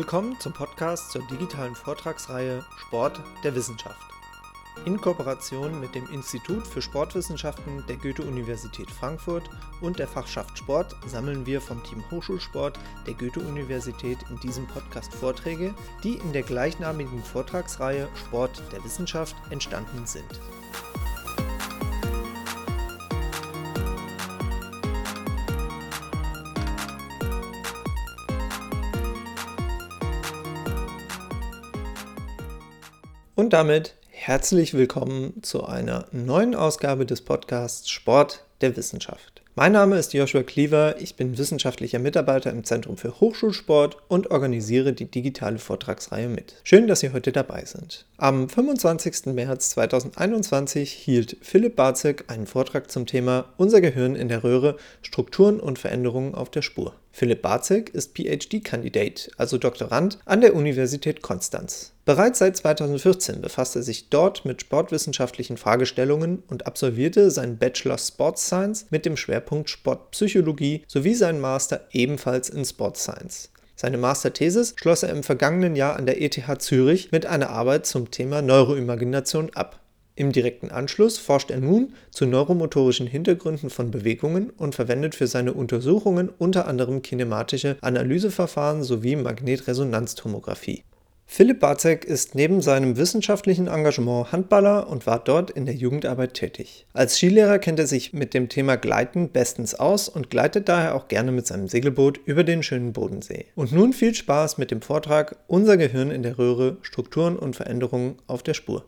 Willkommen zum Podcast zur digitalen Vortragsreihe Sport der Wissenschaft. In Kooperation mit dem Institut für Sportwissenschaften der Goethe-Universität Frankfurt und der Fachschaft Sport sammeln wir vom Team Hochschulsport der Goethe-Universität in diesem Podcast Vorträge, die in der gleichnamigen Vortragsreihe Sport der Wissenschaft entstanden sind. Und damit herzlich willkommen zu einer neuen Ausgabe des Podcasts Sport der Wissenschaft. Mein Name ist Joshua Cleaver, ich bin wissenschaftlicher Mitarbeiter im Zentrum für Hochschulsport und organisiere die digitale Vortragsreihe mit. Schön, dass Sie heute dabei sind. Am 25. März 2021 hielt Philipp Barzek einen Vortrag zum Thema Unser Gehirn in der Röhre, Strukturen und Veränderungen auf der Spur. Philipp Barzek ist PhD-Kandidat, also Doktorand, an der Universität Konstanz. Bereits seit 2014 befasst er sich dort mit sportwissenschaftlichen Fragestellungen und absolvierte seinen Bachelor Sports Science mit dem Schwerpunkt Sportpsychologie sowie seinen Master ebenfalls in Sports Science. Seine Masterthesis schloss er im vergangenen Jahr an der ETH Zürich mit einer Arbeit zum Thema Neuroimagination ab. Im direkten Anschluss forscht er nun zu neuromotorischen Hintergründen von Bewegungen und verwendet für seine Untersuchungen unter anderem kinematische Analyseverfahren sowie Magnetresonanztomographie. Philipp Barzek ist neben seinem wissenschaftlichen Engagement Handballer und war dort in der Jugendarbeit tätig. Als Skilehrer kennt er sich mit dem Thema Gleiten bestens aus und gleitet daher auch gerne mit seinem Segelboot über den schönen Bodensee. Und nun viel Spaß mit dem Vortrag Unser Gehirn in der Röhre, Strukturen und Veränderungen auf der Spur.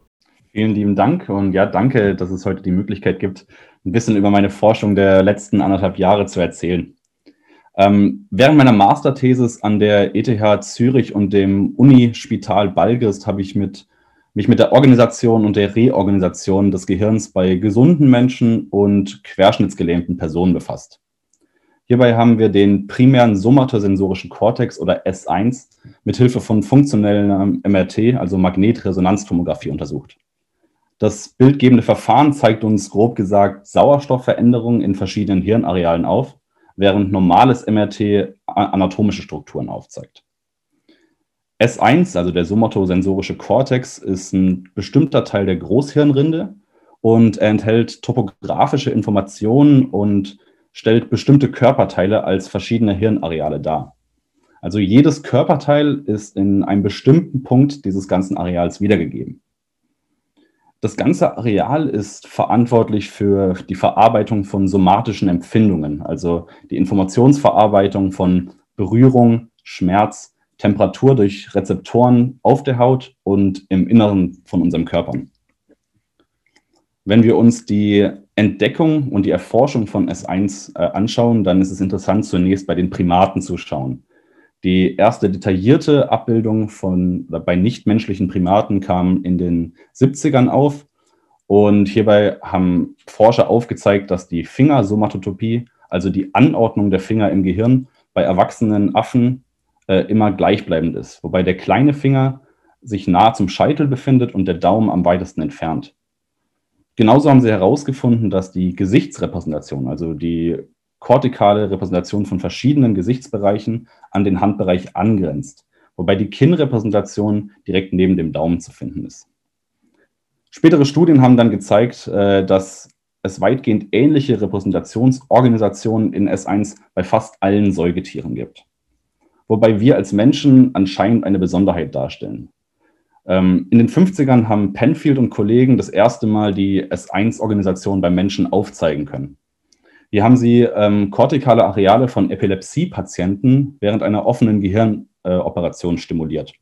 Vielen lieben Dank und ja, danke, dass es heute die Möglichkeit gibt, ein bisschen über meine Forschung der letzten anderthalb Jahre zu erzählen. Ähm, während meiner Masterthesis an der ETH Zürich und dem Unispital Balgrist habe ich mit, mich mit der Organisation und der Reorganisation des Gehirns bei gesunden Menschen und querschnittsgelähmten Personen befasst. Hierbei haben wir den primären somatosensorischen Kortex oder S1 mit Hilfe von funktionellen MRT, also Magnetresonanztomographie, untersucht. Das bildgebende Verfahren zeigt uns grob gesagt Sauerstoffveränderungen in verschiedenen Hirnarealen auf, während normales MRT anatomische Strukturen aufzeigt. S1, also der somatosensorische Kortex, ist ein bestimmter Teil der Großhirnrinde und er enthält topografische Informationen und stellt bestimmte Körperteile als verschiedene Hirnareale dar. Also jedes Körperteil ist in einem bestimmten Punkt dieses ganzen Areals wiedergegeben. Das ganze Areal ist verantwortlich für die Verarbeitung von somatischen Empfindungen, also die Informationsverarbeitung von Berührung, Schmerz, Temperatur durch Rezeptoren auf der Haut und im Inneren von unserem Körper. Wenn wir uns die Entdeckung und die Erforschung von S1 äh, anschauen, dann ist es interessant, zunächst bei den Primaten zu schauen. Die erste detaillierte Abbildung von bei nichtmenschlichen Primaten kam in den 70ern auf. Und hierbei haben Forscher aufgezeigt, dass die Fingersomatotopie, also die Anordnung der Finger im Gehirn, bei erwachsenen Affen äh, immer gleichbleibend ist, wobei der kleine Finger sich nahe zum Scheitel befindet und der Daumen am weitesten entfernt. Genauso haben sie herausgefunden, dass die Gesichtsrepräsentation, also die kortikale Repräsentation von verschiedenen Gesichtsbereichen an den Handbereich angrenzt, wobei die Kinnrepräsentation direkt neben dem Daumen zu finden ist. Spätere Studien haben dann gezeigt, äh, dass es weitgehend ähnliche Repräsentationsorganisationen in S1 bei fast allen Säugetieren gibt. Wobei wir als Menschen anscheinend eine Besonderheit darstellen. Ähm, in den 50ern haben Penfield und Kollegen das erste Mal die S1-Organisation beim Menschen aufzeigen können. Hier haben sie ähm, kortikale Areale von Epilepsie-Patienten während einer offenen Gehirnoperation äh, stimuliert.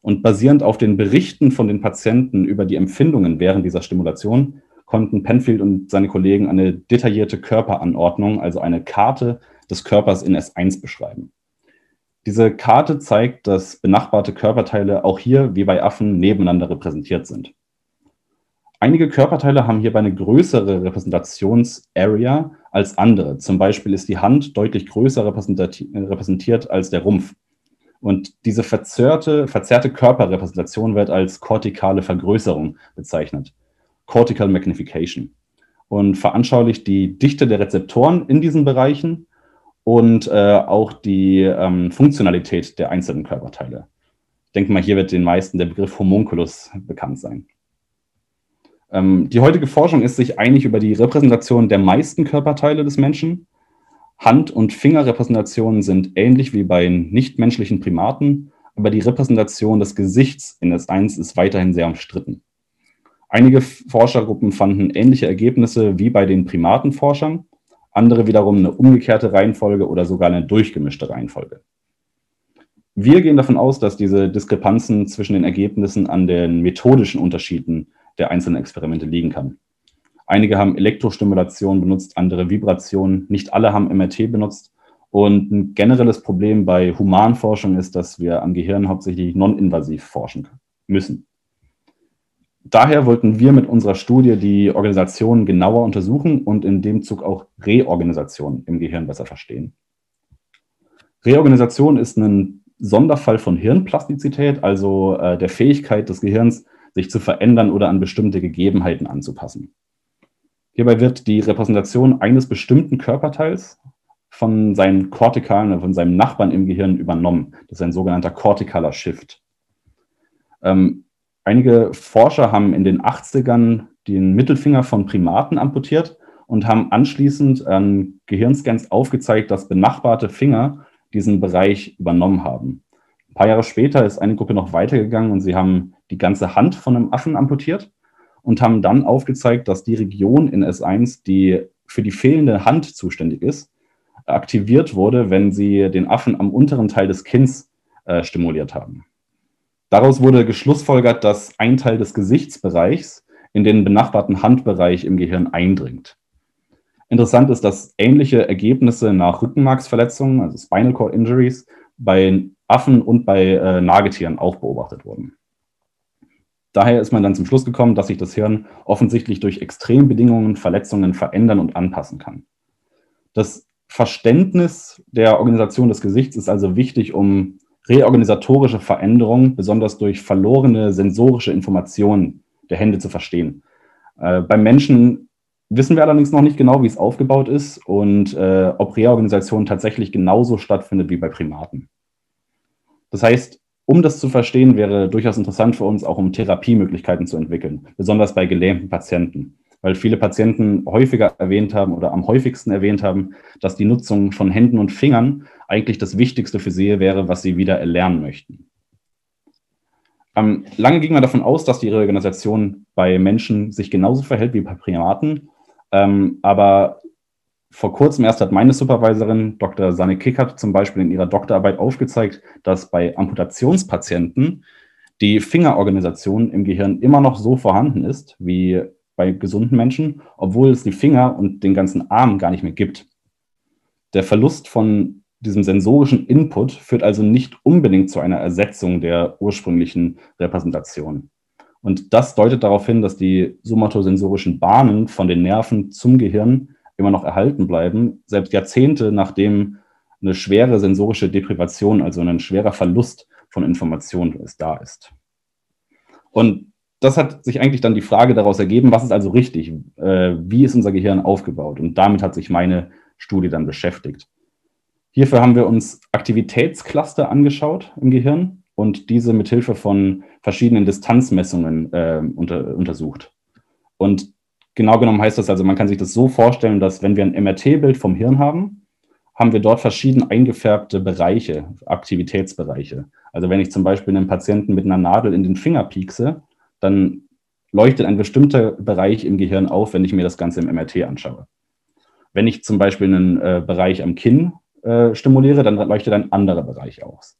Und basierend auf den Berichten von den Patienten über die Empfindungen während dieser Stimulation konnten Penfield und seine Kollegen eine detaillierte Körperanordnung, also eine Karte des Körpers in S1 beschreiben. Diese Karte zeigt, dass benachbarte Körperteile auch hier wie bei Affen nebeneinander repräsentiert sind. Einige Körperteile haben hierbei eine größere Repräsentationsarea als andere. Zum Beispiel ist die Hand deutlich größer repräsentiert als der Rumpf. Und diese verzerrte, verzerrte Körperrepräsentation wird als kortikale Vergrößerung bezeichnet. Cortical Magnification. Und veranschaulicht die Dichte der Rezeptoren in diesen Bereichen und äh, auch die ähm, Funktionalität der einzelnen Körperteile. Ich denke mal, hier wird den meisten der Begriff Homunculus bekannt sein. Ähm, die heutige Forschung ist sich einig über die Repräsentation der meisten Körperteile des Menschen. Hand- und Fingerrepräsentationen sind ähnlich wie bei nichtmenschlichen Primaten, aber die Repräsentation des Gesichts in S1 ist weiterhin sehr umstritten. Einige Forschergruppen fanden ähnliche Ergebnisse wie bei den Primatenforschern, andere wiederum eine umgekehrte Reihenfolge oder sogar eine durchgemischte Reihenfolge. Wir gehen davon aus, dass diese Diskrepanzen zwischen den Ergebnissen an den methodischen Unterschieden der einzelnen Experimente liegen kann. Einige haben Elektrostimulation benutzt, andere Vibration, nicht alle haben MRT benutzt. Und ein generelles Problem bei Humanforschung ist, dass wir am Gehirn hauptsächlich non-invasiv forschen müssen. Daher wollten wir mit unserer Studie die Organisation genauer untersuchen und in dem Zug auch Reorganisation im Gehirn besser verstehen. Reorganisation ist ein Sonderfall von Hirnplastizität, also äh, der Fähigkeit des Gehirns, sich zu verändern oder an bestimmte Gegebenheiten anzupassen. Hierbei wird die Repräsentation eines bestimmten Körperteils von seinen Kortikalen, von seinem Nachbarn im Gehirn übernommen. Das ist ein sogenannter kortikaler Shift. Ähm, einige Forscher haben in den 80ern den Mittelfinger von Primaten amputiert und haben anschließend an Gehirnscans aufgezeigt, dass benachbarte Finger diesen Bereich übernommen haben. Ein paar Jahre später ist eine Gruppe noch weitergegangen und sie haben die ganze Hand von einem Affen amputiert und haben dann aufgezeigt, dass die Region in S1, die für die fehlende Hand zuständig ist, aktiviert wurde, wenn sie den Affen am unteren Teil des Kinns äh, stimuliert haben. Daraus wurde geschlussfolgert, dass ein Teil des Gesichtsbereichs in den benachbarten Handbereich im Gehirn eindringt. Interessant ist, dass ähnliche Ergebnisse nach Rückenmarksverletzungen, also Spinal Cord Injuries, bei Affen und bei äh, Nagetieren auch beobachtet wurden. Daher ist man dann zum Schluss gekommen, dass sich das Hirn offensichtlich durch Extrembedingungen, Verletzungen verändern und anpassen kann. Das Verständnis der Organisation des Gesichts ist also wichtig, um reorganisatorische Veränderungen, besonders durch verlorene sensorische Informationen der Hände zu verstehen. Äh, beim Menschen wissen wir allerdings noch nicht genau, wie es aufgebaut ist und äh, ob Reorganisation tatsächlich genauso stattfindet wie bei Primaten. Das heißt, um das zu verstehen, wäre durchaus interessant für uns, auch um Therapiemöglichkeiten zu entwickeln, besonders bei gelähmten Patienten, weil viele Patienten häufiger erwähnt haben oder am häufigsten erwähnt haben, dass die Nutzung von Händen und Fingern eigentlich das Wichtigste für sie wäre, was sie wieder erlernen möchten. Ähm, lange ging man davon aus, dass die Reorganisation bei Menschen sich genauso verhält wie bei Primaten, ähm, aber vor kurzem erst hat meine Supervisorin, Dr. Sanne Kickert, zum Beispiel in ihrer Doktorarbeit aufgezeigt, dass bei Amputationspatienten die Fingerorganisation im Gehirn immer noch so vorhanden ist wie bei gesunden Menschen, obwohl es die Finger und den ganzen Arm gar nicht mehr gibt. Der Verlust von diesem sensorischen Input führt also nicht unbedingt zu einer Ersetzung der ursprünglichen Repräsentation. Und das deutet darauf hin, dass die somatosensorischen Bahnen von den Nerven zum Gehirn immer noch erhalten bleiben, selbst Jahrzehnte nachdem eine schwere sensorische Deprivation, also ein schwerer Verlust von Informationen da ist. Und das hat sich eigentlich dann die Frage daraus ergeben, was ist also richtig? Äh, wie ist unser Gehirn aufgebaut? Und damit hat sich meine Studie dann beschäftigt. Hierfür haben wir uns Aktivitätscluster angeschaut im Gehirn und diese mit Hilfe von verschiedenen Distanzmessungen äh, unter, untersucht. Und Genau genommen heißt das also, man kann sich das so vorstellen, dass wenn wir ein MRT-Bild vom Hirn haben, haben wir dort verschieden eingefärbte Bereiche, Aktivitätsbereiche. Also wenn ich zum Beispiel einen Patienten mit einer Nadel in den Finger piekse, dann leuchtet ein bestimmter Bereich im Gehirn auf, wenn ich mir das Ganze im MRT anschaue. Wenn ich zum Beispiel einen äh, Bereich am Kinn äh, stimuliere, dann leuchtet ein anderer Bereich aus.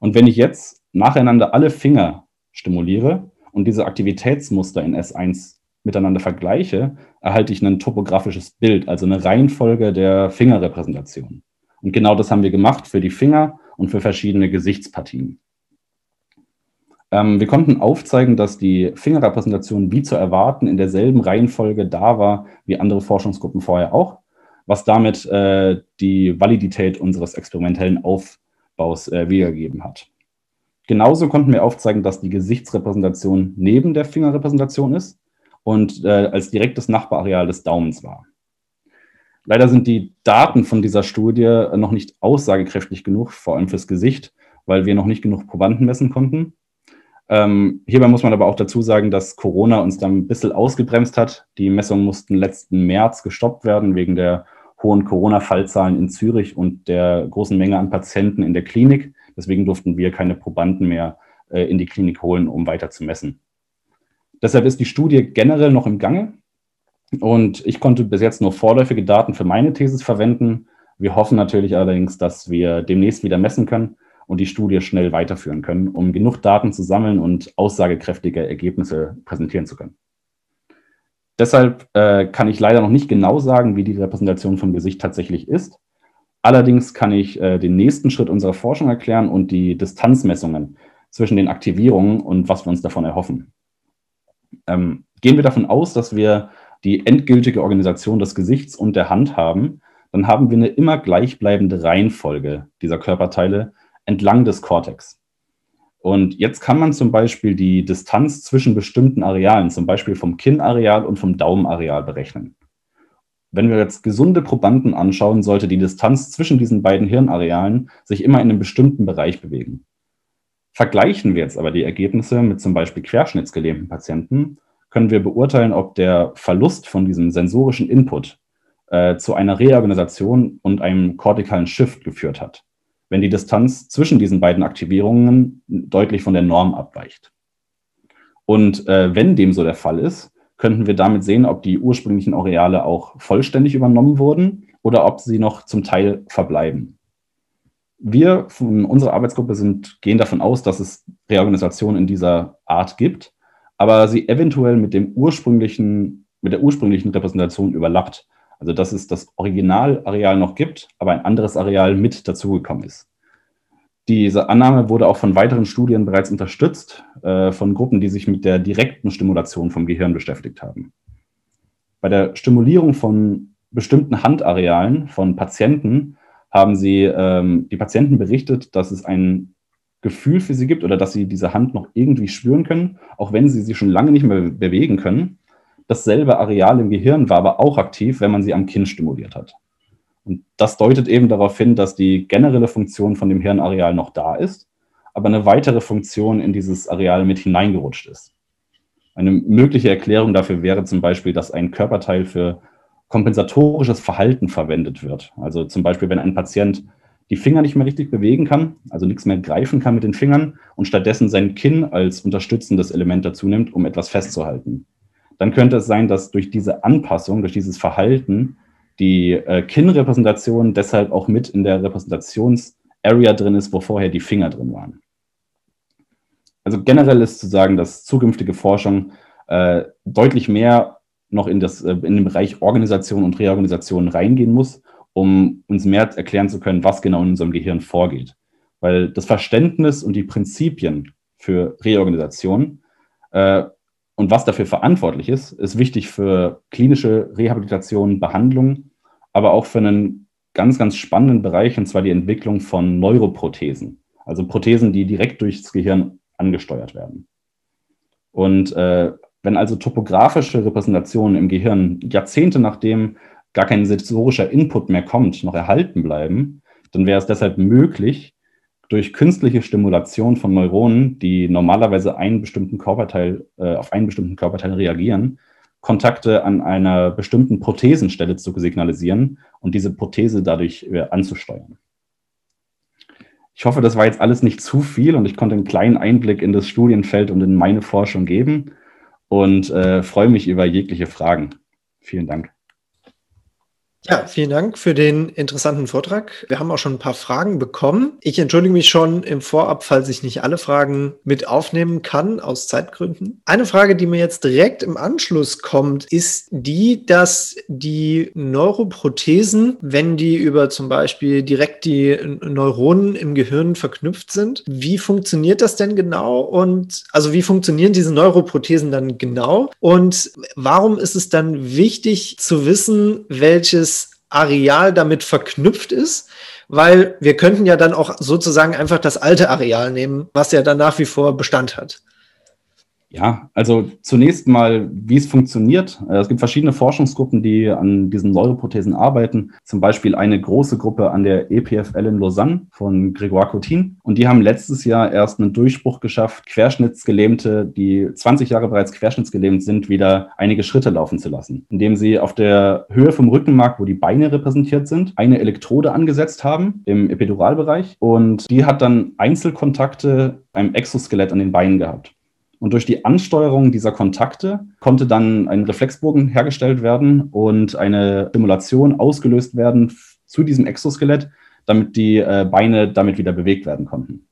Und wenn ich jetzt nacheinander alle Finger stimuliere und diese Aktivitätsmuster in S1 miteinander vergleiche, erhalte ich ein topografisches Bild, also eine Reihenfolge der Fingerrepräsentation. Und genau das haben wir gemacht für die Finger und für verschiedene Gesichtspartien. Ähm, wir konnten aufzeigen, dass die Fingerrepräsentation wie zu erwarten in derselben Reihenfolge da war wie andere Forschungsgruppen vorher auch, was damit äh, die Validität unseres experimentellen Aufbaus äh, wiedergegeben hat. Genauso konnten wir aufzeigen, dass die Gesichtsrepräsentation neben der Fingerrepräsentation ist und äh, als direktes Nachbarareal des Daumens war. Leider sind die Daten von dieser Studie noch nicht aussagekräftig genug, vor allem fürs Gesicht, weil wir noch nicht genug Probanden messen konnten. Ähm, hierbei muss man aber auch dazu sagen, dass Corona uns dann ein bisschen ausgebremst hat. Die Messungen mussten letzten März gestoppt werden wegen der hohen Corona-Fallzahlen in Zürich und der großen Menge an Patienten in der Klinik. Deswegen durften wir keine Probanden mehr äh, in die Klinik holen, um weiter zu messen. Deshalb ist die Studie generell noch im Gange und ich konnte bis jetzt nur vorläufige Daten für meine Thesis verwenden. Wir hoffen natürlich allerdings, dass wir demnächst wieder messen können und die Studie schnell weiterführen können, um genug Daten zu sammeln und aussagekräftige Ergebnisse präsentieren zu können. Deshalb äh, kann ich leider noch nicht genau sagen, wie die Repräsentation vom Gesicht tatsächlich ist. Allerdings kann ich äh, den nächsten Schritt unserer Forschung erklären und die Distanzmessungen zwischen den Aktivierungen und was wir uns davon erhoffen. Ähm, gehen wir davon aus, dass wir die endgültige Organisation des Gesichts und der Hand haben, dann haben wir eine immer gleichbleibende Reihenfolge dieser Körperteile entlang des Kortex. Und jetzt kann man zum Beispiel die Distanz zwischen bestimmten Arealen, zum Beispiel vom Kinnareal und vom Daumenareal berechnen. Wenn wir jetzt gesunde Probanden anschauen, sollte die Distanz zwischen diesen beiden Hirnarealen sich immer in einem bestimmten Bereich bewegen. Vergleichen wir jetzt aber die Ergebnisse mit zum Beispiel querschnittsgelähmten Patienten, können wir beurteilen, ob der Verlust von diesem sensorischen Input äh, zu einer Reorganisation und einem kortikalen Shift geführt hat, wenn die Distanz zwischen diesen beiden Aktivierungen deutlich von der Norm abweicht. Und äh, wenn dem so der Fall ist, könnten wir damit sehen, ob die ursprünglichen Areale auch vollständig übernommen wurden oder ob sie noch zum Teil verbleiben. Wir von unserer Arbeitsgruppe sind, gehen davon aus, dass es Reorganisationen in dieser Art gibt aber sie eventuell mit dem ursprünglichen, mit der ursprünglichen Repräsentation überlappt. Also dass es das Originalareal noch gibt, aber ein anderes Areal mit dazugekommen ist. Diese Annahme wurde auch von weiteren Studien bereits unterstützt, äh, von Gruppen, die sich mit der direkten Stimulation vom Gehirn beschäftigt haben. Bei der Stimulierung von bestimmten Handarealen von Patienten haben sie ähm, die Patienten berichtet, dass es einen Gefühl für sie gibt oder dass sie diese Hand noch irgendwie spüren können, auch wenn sie sie schon lange nicht mehr bewegen können. Dasselbe Areal im Gehirn war aber auch aktiv, wenn man sie am Kinn stimuliert hat. Und das deutet eben darauf hin, dass die generelle Funktion von dem Hirnareal noch da ist, aber eine weitere Funktion in dieses Areal mit hineingerutscht ist. Eine mögliche Erklärung dafür wäre zum Beispiel, dass ein Körperteil für kompensatorisches Verhalten verwendet wird. Also zum Beispiel, wenn ein Patient die Finger nicht mehr richtig bewegen kann, also nichts mehr greifen kann mit den Fingern und stattdessen sein Kinn als unterstützendes Element dazu nimmt, um etwas festzuhalten. Dann könnte es sein, dass durch diese Anpassung, durch dieses Verhalten, die äh, Kinnrepräsentation deshalb auch mit in der Repräsentationsarea drin ist, wo vorher die Finger drin waren. Also generell ist zu sagen, dass zukünftige Forschung äh, deutlich mehr noch in, das, äh, in den Bereich Organisation und Reorganisation reingehen muss um uns mehr erklären zu können, was genau in unserem Gehirn vorgeht. Weil das Verständnis und die Prinzipien für Reorganisation äh, und was dafür verantwortlich ist, ist wichtig für klinische Rehabilitation, Behandlung, aber auch für einen ganz, ganz spannenden Bereich, und zwar die Entwicklung von Neuroprothesen. Also Prothesen, die direkt durchs Gehirn angesteuert werden. Und äh, wenn also topografische Repräsentationen im Gehirn Jahrzehnte nachdem gar kein sensorischer Input mehr kommt, noch erhalten bleiben, dann wäre es deshalb möglich, durch künstliche Stimulation von Neuronen, die normalerweise einen bestimmten Körperteil, äh, auf einen bestimmten Körperteil reagieren, Kontakte an einer bestimmten Prothesenstelle zu signalisieren und diese Prothese dadurch äh, anzusteuern. Ich hoffe, das war jetzt alles nicht zu viel und ich konnte einen kleinen Einblick in das Studienfeld und in meine Forschung geben und äh, freue mich über jegliche Fragen. Vielen Dank. Ja, vielen Dank für den interessanten Vortrag. Wir haben auch schon ein paar Fragen bekommen. Ich entschuldige mich schon im Vorab, falls ich nicht alle Fragen mit aufnehmen kann, aus Zeitgründen. Eine Frage, die mir jetzt direkt im Anschluss kommt, ist die, dass die Neuroprothesen, wenn die über zum Beispiel direkt die Neuronen im Gehirn verknüpft sind, wie funktioniert das denn genau? Und also wie funktionieren diese Neuroprothesen dann genau? Und warum ist es dann wichtig zu wissen, welches Areal damit verknüpft ist, weil wir könnten ja dann auch sozusagen einfach das alte Areal nehmen, was ja dann nach wie vor Bestand hat. Ja, also zunächst mal, wie es funktioniert. Äh, es gibt verschiedene Forschungsgruppen, die an diesen Neuroprothesen arbeiten. Zum Beispiel eine große Gruppe an der EPFL in Lausanne von Grégoire Cotin. Und die haben letztes Jahr erst einen Durchbruch geschafft, Querschnittsgelähmte, die 20 Jahre bereits querschnittsgelähmt sind, wieder einige Schritte laufen zu lassen. Indem sie auf der Höhe vom Rückenmark, wo die Beine repräsentiert sind, eine Elektrode angesetzt haben im Epiduralbereich. Und die hat dann Einzelkontakte beim Exoskelett an den Beinen gehabt. Und durch die Ansteuerung dieser Kontakte konnte dann ein Reflexbogen hergestellt werden und eine Stimulation ausgelöst werden zu diesem Exoskelett, damit die äh, Beine damit wieder bewegt werden konnten.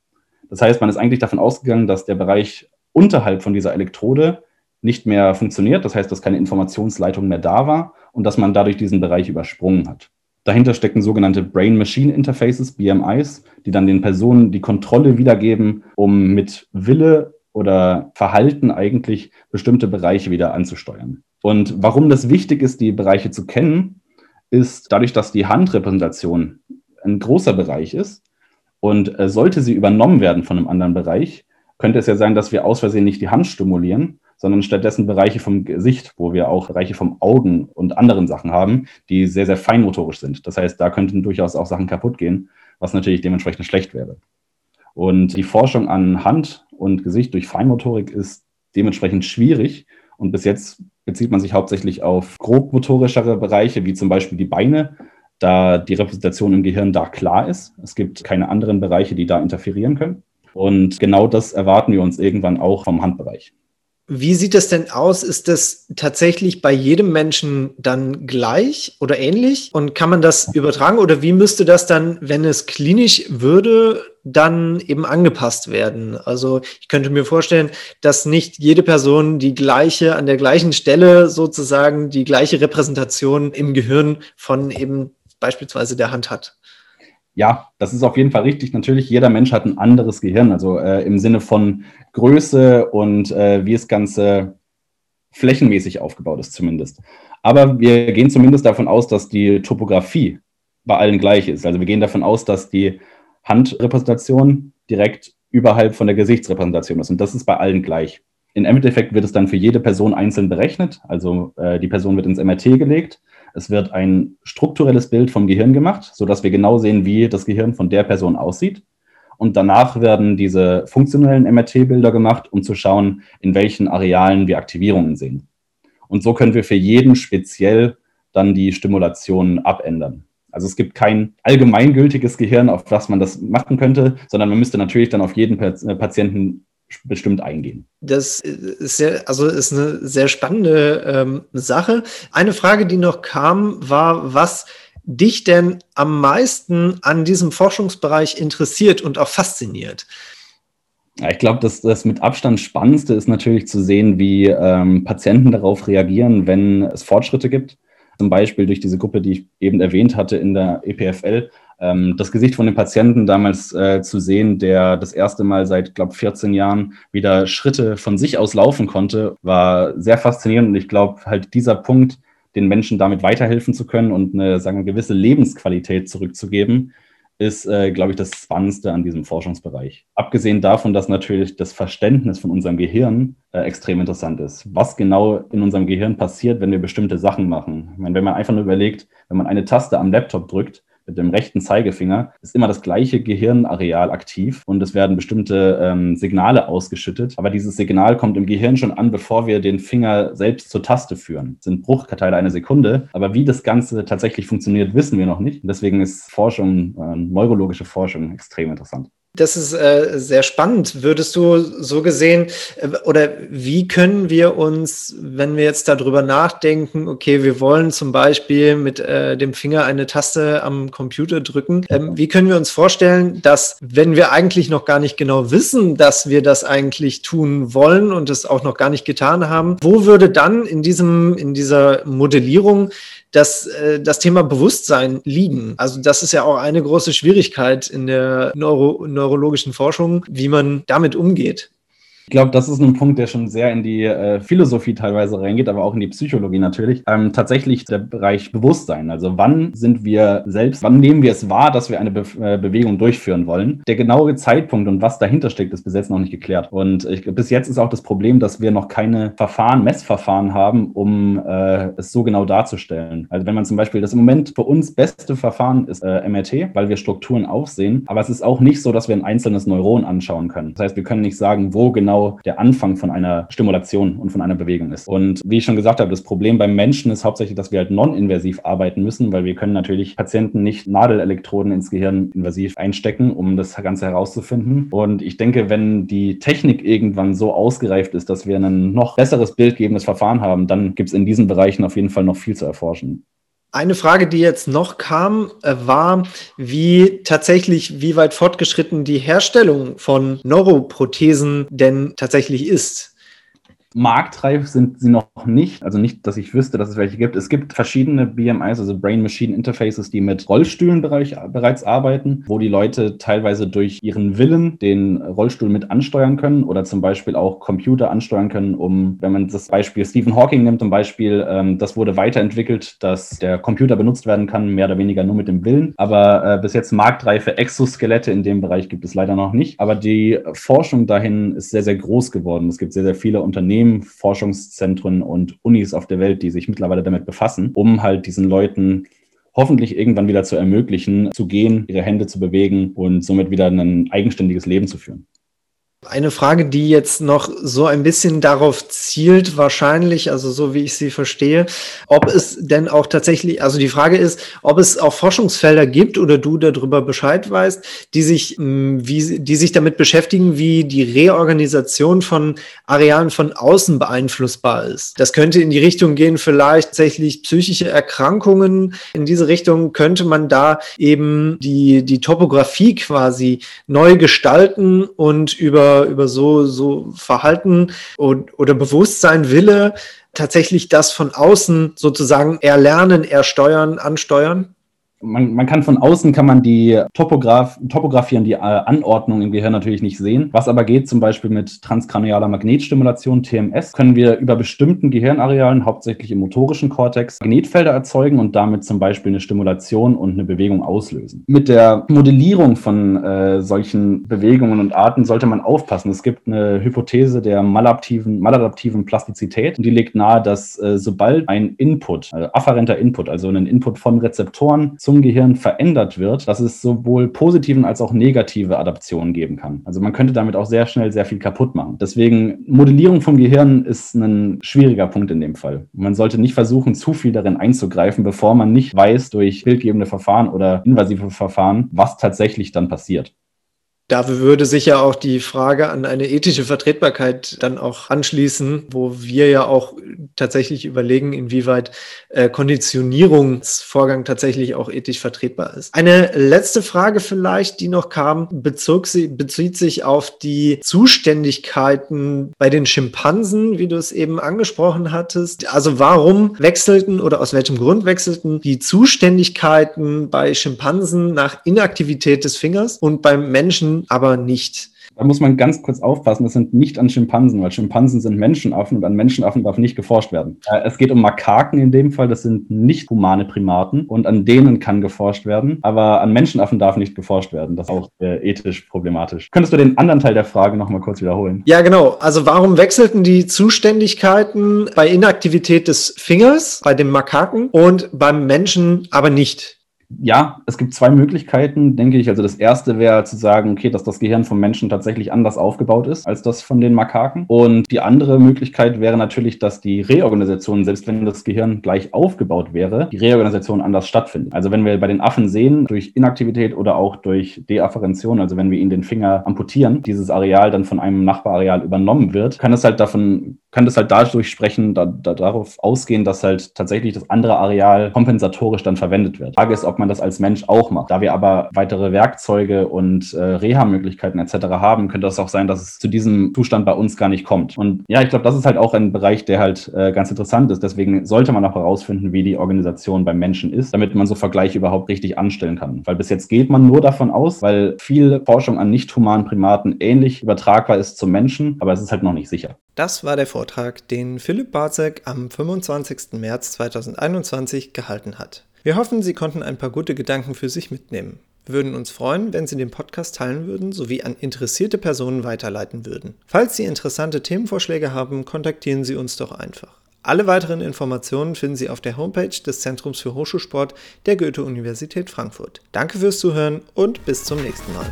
Das heißt, man ist eigentlich davon ausgegangen, dass der Bereich unterhalb von dieser Elektrode nicht mehr funktioniert. Das heißt, dass keine Informationsleitung mehr da war und dass man dadurch diesen Bereich übersprungen hat. Dahinter stecken sogenannte Brain-Machine-Interfaces, BMIs, die dann den Personen die Kontrolle wiedergeben, um mit Wille oder Verhalten eigentlich bestimmte Bereiche wieder anzusteuern. Und warum das wichtig ist, die Bereiche zu kennen, ist dadurch, dass die Handrepräsentation ein großer Bereich ist und äh, sollte sie übernommen werden von einem anderen Bereich, könnte es ja sein, dass wir aus Versehen nicht die Hand stimulieren, sondern stattdessen Bereiche vom Gesicht, wo wir auch Bereiche vom Augen und anderen Sachen haben, die sehr, sehr feinmotorisch sind. Das heißt, da könnten durchaus auch Sachen kaputt gehen, was natürlich dementsprechend schlecht wäre. Und die Forschung an Hand und Gesicht durch Feinmotorik ist dementsprechend schwierig. Und bis jetzt bezieht man sich hauptsächlich auf grobmotorischere Bereiche, wie zum Beispiel die Beine, da die Repräsentation im Gehirn da klar ist. Es gibt keine anderen Bereiche, die da interferieren können. Und genau das erwarten wir uns irgendwann auch vom Handbereich. Wie sieht es denn aus? Ist das tatsächlich bei jedem Menschen dann gleich oder ähnlich? Und kann man das übertragen? Oder wie müsste das dann, wenn es klinisch würde, dann eben angepasst werden? Also ich könnte mir vorstellen, dass nicht jede Person die gleiche, an der gleichen Stelle sozusagen die gleiche Repräsentation im Gehirn von eben beispielsweise der Hand hat ja, das ist auf jeden Fall richtig. Natürlich, jeder Mensch hat ein anderes Gehirn, also äh, im Sinne von Größe und äh, wie es Ganze flächenmäßig aufgebaut ist zumindest. Aber wir gehen zumindest davon aus, dass die Topografie bei allen gleich ist. Also wir gehen davon aus, dass die Handrepräsentation direkt überhalb von der Gesichtsrepräsentation ist. Und das ist bei allen gleich. Im Endeffekt wird es dann für jede Person einzeln berechnet. Also äh, die Person wird ins MRT gelegt es wird ein strukturelles Bild vom Gehirn gemacht, sodass wir genau sehen, wie das Gehirn von der Person aussieht. Und danach werden diese funktionellen MRT-Bilder gemacht, um zu schauen, in welchen Arealen wir Aktivierungen sehen. Und so können wir für jeden speziell dann die Stimulation abändern. Also es gibt kein allgemeingültiges Gehirn, auf das man das machen könnte, sondern man müsste natürlich dann auf jeden Patienten bestimmt eingehen. Das ist sehr, also ist eine sehr spannende ähm, Sache. Eine Frage, die noch kam, war, was dich denn am meisten an diesem Forschungsbereich interessiert und auch fasziniert? Ja, ich glaube, dass das mit Abstand Spannendste ist natürlich zu sehen, wie ähm, Patienten darauf reagieren, wenn es Fortschritte gibt. Zum Beispiel durch diese Gruppe, die ich eben erwähnt hatte in der EPFL, das Gesicht von dem Patienten damals äh, zu sehen, der das erste Mal seit, glaube 14 Jahren wieder Schritte von sich aus laufen konnte, war sehr faszinierend. Und ich glaube, halt dieser Punkt, den Menschen damit weiterhelfen zu können und eine, sagen wir, gewisse Lebensqualität zurückzugeben, ist, äh, glaube ich, das Spannendste an diesem Forschungsbereich. Abgesehen davon, dass natürlich das Verständnis von unserem Gehirn äh, extrem interessant ist. Was genau in unserem Gehirn passiert, wenn wir bestimmte Sachen machen. Ich meine, wenn man einfach nur überlegt, wenn man eine Taste am Laptop drückt, mit dem rechten Zeigefinger ist immer das gleiche Gehirnareal aktiv und es werden bestimmte ähm, Signale ausgeschüttet. Aber dieses Signal kommt im Gehirn schon an, bevor wir den Finger selbst zur Taste führen. Das sind Bruchteile einer Sekunde. Aber wie das Ganze tatsächlich funktioniert, wissen wir noch nicht. Und deswegen ist Forschung, äh, neurologische Forschung extrem interessant. Das ist äh, sehr spannend. Würdest du so gesehen, äh, oder wie können wir uns, wenn wir jetzt darüber nachdenken, okay, wir wollen zum Beispiel mit äh, dem Finger eine Taste am Computer drücken, ähm, wie können wir uns vorstellen, dass wenn wir eigentlich noch gar nicht genau wissen, dass wir das eigentlich tun wollen und es auch noch gar nicht getan haben, wo würde dann in diesem, in dieser Modellierung das, äh, das Thema Bewusstsein liegen. Also das ist ja auch eine große Schwierigkeit in der Neuro neurologischen Forschung, wie man damit umgeht. Ich glaube, das ist ein Punkt, der schon sehr in die äh, Philosophie teilweise reingeht, aber auch in die Psychologie natürlich. Ähm, tatsächlich der Bereich Bewusstsein. Also wann sind wir selbst, wann nehmen wir es wahr, dass wir eine Be äh, Bewegung durchführen wollen? Der genaue Zeitpunkt und was dahinter steckt, ist bis jetzt noch nicht geklärt. Und ich, bis jetzt ist auch das Problem, dass wir noch keine Verfahren, Messverfahren haben, um äh, es so genau darzustellen. Also wenn man zum Beispiel das im Moment für uns beste Verfahren ist äh, MRT, weil wir Strukturen aufsehen, aber es ist auch nicht so, dass wir ein einzelnes Neuron anschauen können. Das heißt, wir können nicht sagen, wo genau der Anfang von einer Stimulation und von einer Bewegung ist. Und wie ich schon gesagt habe, das Problem beim Menschen ist hauptsächlich, dass wir halt non-invasiv arbeiten müssen, weil wir können natürlich Patienten nicht Nadelelektroden ins Gehirn invasiv einstecken, um das Ganze herauszufinden. Und ich denke, wenn die Technik irgendwann so ausgereift ist, dass wir ein noch besseres bildgebendes Verfahren haben, dann gibt es in diesen Bereichen auf jeden Fall noch viel zu erforschen. Eine Frage, die jetzt noch kam, äh, war, wie tatsächlich, wie weit fortgeschritten die Herstellung von Neuroprothesen denn tatsächlich ist marktreif sind sie noch nicht. Also nicht, dass ich wüsste, dass es welche gibt. Es gibt verschiedene BMIs, also Brain-Machine Interfaces, die mit Rollstühlen bereits arbeiten, wo die Leute teilweise durch ihren Willen den Rollstuhl mit ansteuern können oder zum Beispiel auch Computer ansteuern können, um, wenn man das Beispiel Stephen Hawking nimmt, zum Beispiel, ähm, das wurde weiterentwickelt, dass der Computer benutzt werden kann, mehr oder weniger nur mit dem Willen. Aber äh, bis jetzt marktreife Exoskelette in dem Bereich gibt es leider noch nicht. Aber die Forschung dahin ist sehr, sehr groß geworden. Es gibt sehr, sehr viele Unternehmen, Unternehmen, Forschungszentren und Unis auf der Welt, die sich mittlerweile damit befassen, um halt diesen Leuten hoffentlich irgendwann wieder zu ermöglichen, zu gehen, ihre Hände zu bewegen und somit wieder ein eigenständiges Leben zu führen. Eine Frage, die jetzt noch so ein bisschen darauf zielt, wahrscheinlich, also so wie ich sie verstehe, ob es denn auch tatsächlich, also die Frage ist, ob es auch Forschungsfelder gibt oder du darüber Bescheid weißt, die sich, mm, wie, die sich damit beschäftigen, wie die Reorganisation von Arealen von außen beeinflussbar ist. Das könnte in die Richtung gehen, vielleicht tatsächlich psychische Erkrankungen. In diese Richtung könnte man da eben die, die Topografie quasi neu gestalten und über über, so, so Verhalten und, oder Bewusstsein, Wille tatsächlich das von außen sozusagen erlernen, ersteuern, ansteuern? Man, man kann von außen kann man die Topograf, Topografie und die äh, Anordnung im Gehirn natürlich nicht sehen. Was aber geht, zum Beispiel mit transkranialer Magnetstimulation, TMS, können wir über bestimmten Gehirnarealen, hauptsächlich im motorischen Kortex, Magnetfelder erzeugen und damit zum Beispiel eine Stimulation und eine Bewegung auslösen. Mit der Modellierung von äh, solchen Bewegungen und Arten sollte man aufpassen. Es gibt eine Hypothese der maladaptiven, maladaptiven Plastizität und die legt nahe, dass äh, sobald ein Input, äh, afferenter Input, also ein Input von Rezeptoren zum Gehirn verändert wird, dass es sowohl positiven als auch negative Adaptionen geben kann. Also man könnte damit auch sehr schnell sehr viel kaputt machen. Deswegen Modellierung vom Gehirn ist ein schwieriger Punkt in dem Fall. Man sollte nicht versuchen, zu viel darin einzugreifen, bevor man nicht weiß durch bildgebende Verfahren oder invasive Verfahren, was tatsächlich dann passiert. Da würde sich ja auch die Frage an eine ethische Vertretbarkeit dann auch anschließen, wo wir ja auch tatsächlich überlegen, inwieweit äh, Konditionierungsvorgang tatsächlich auch ethisch vertretbar ist. Eine letzte Frage vielleicht, die noch kam, bezog sie, bezieht sich auf die Zuständigkeiten bei den Schimpansen, wie du es eben angesprochen hattest. Also warum wechselten oder aus welchem Grund wechselten die Zuständigkeiten bei Schimpansen nach Inaktivität des Fingers und beim Menschen aber nicht. Da muss man ganz kurz aufpassen, das sind nicht an Schimpansen, weil Schimpansen sind Menschenaffen und an Menschenaffen darf nicht geforscht werden. Äh, es geht um Makaken in dem Fall, das sind nicht humane Primaten und an denen kann geforscht werden, aber an Menschenaffen darf nicht geforscht werden. Das ist auch äh, ethisch problematisch. Könntest du den anderen Teil der Frage nochmal kurz wiederholen? Ja, genau. Also warum wechselten die Zuständigkeiten bei Inaktivität des Fingers bei dem Makaken und beim Menschen aber nicht? Ja, es gibt zwei Möglichkeiten, denke ich. Also das erste wäre zu sagen, okay, dass das Gehirn vom Menschen tatsächlich anders aufgebaut ist als das von den Makaken. Und die andere Möglichkeit wäre natürlich, dass die Reorganisation, selbst wenn das Gehirn gleich aufgebaut wäre, die Reorganisation anders stattfindet. Also wenn wir bei den Affen sehen, durch Inaktivität oder auch durch Deafferention, also wenn wir ihnen den Finger amputieren, dieses Areal dann von einem Nachbarareal übernommen wird, kann es halt davon könnte es halt dadurch sprechen, da, da, darauf ausgehen, dass halt tatsächlich das andere Areal kompensatorisch dann verwendet wird. Die Frage ist, ob man das als Mensch auch macht. Da wir aber weitere Werkzeuge und äh, Reha-Möglichkeiten etc. haben, könnte es auch sein, dass es zu diesem Zustand bei uns gar nicht kommt. Und ja, ich glaube, das ist halt auch ein Bereich, der halt äh, ganz interessant ist. Deswegen sollte man auch herausfinden, wie die Organisation beim Menschen ist, damit man so Vergleiche überhaupt richtig anstellen kann. Weil bis jetzt geht man nur davon aus, weil viel Forschung an nicht humanen Primaten ähnlich übertragbar ist zum Menschen, aber es ist halt noch nicht sicher. Das war der Vortrag, den Philipp Barzek am 25. März 2021 gehalten hat. Wir hoffen, Sie konnten ein paar gute Gedanken für sich mitnehmen. Wir würden uns freuen, wenn Sie den Podcast teilen würden sowie an interessierte Personen weiterleiten würden. Falls Sie interessante Themenvorschläge haben, kontaktieren Sie uns doch einfach. Alle weiteren Informationen finden Sie auf der Homepage des Zentrums für Hochschulsport der Goethe-Universität Frankfurt. Danke fürs Zuhören und bis zum nächsten Mal.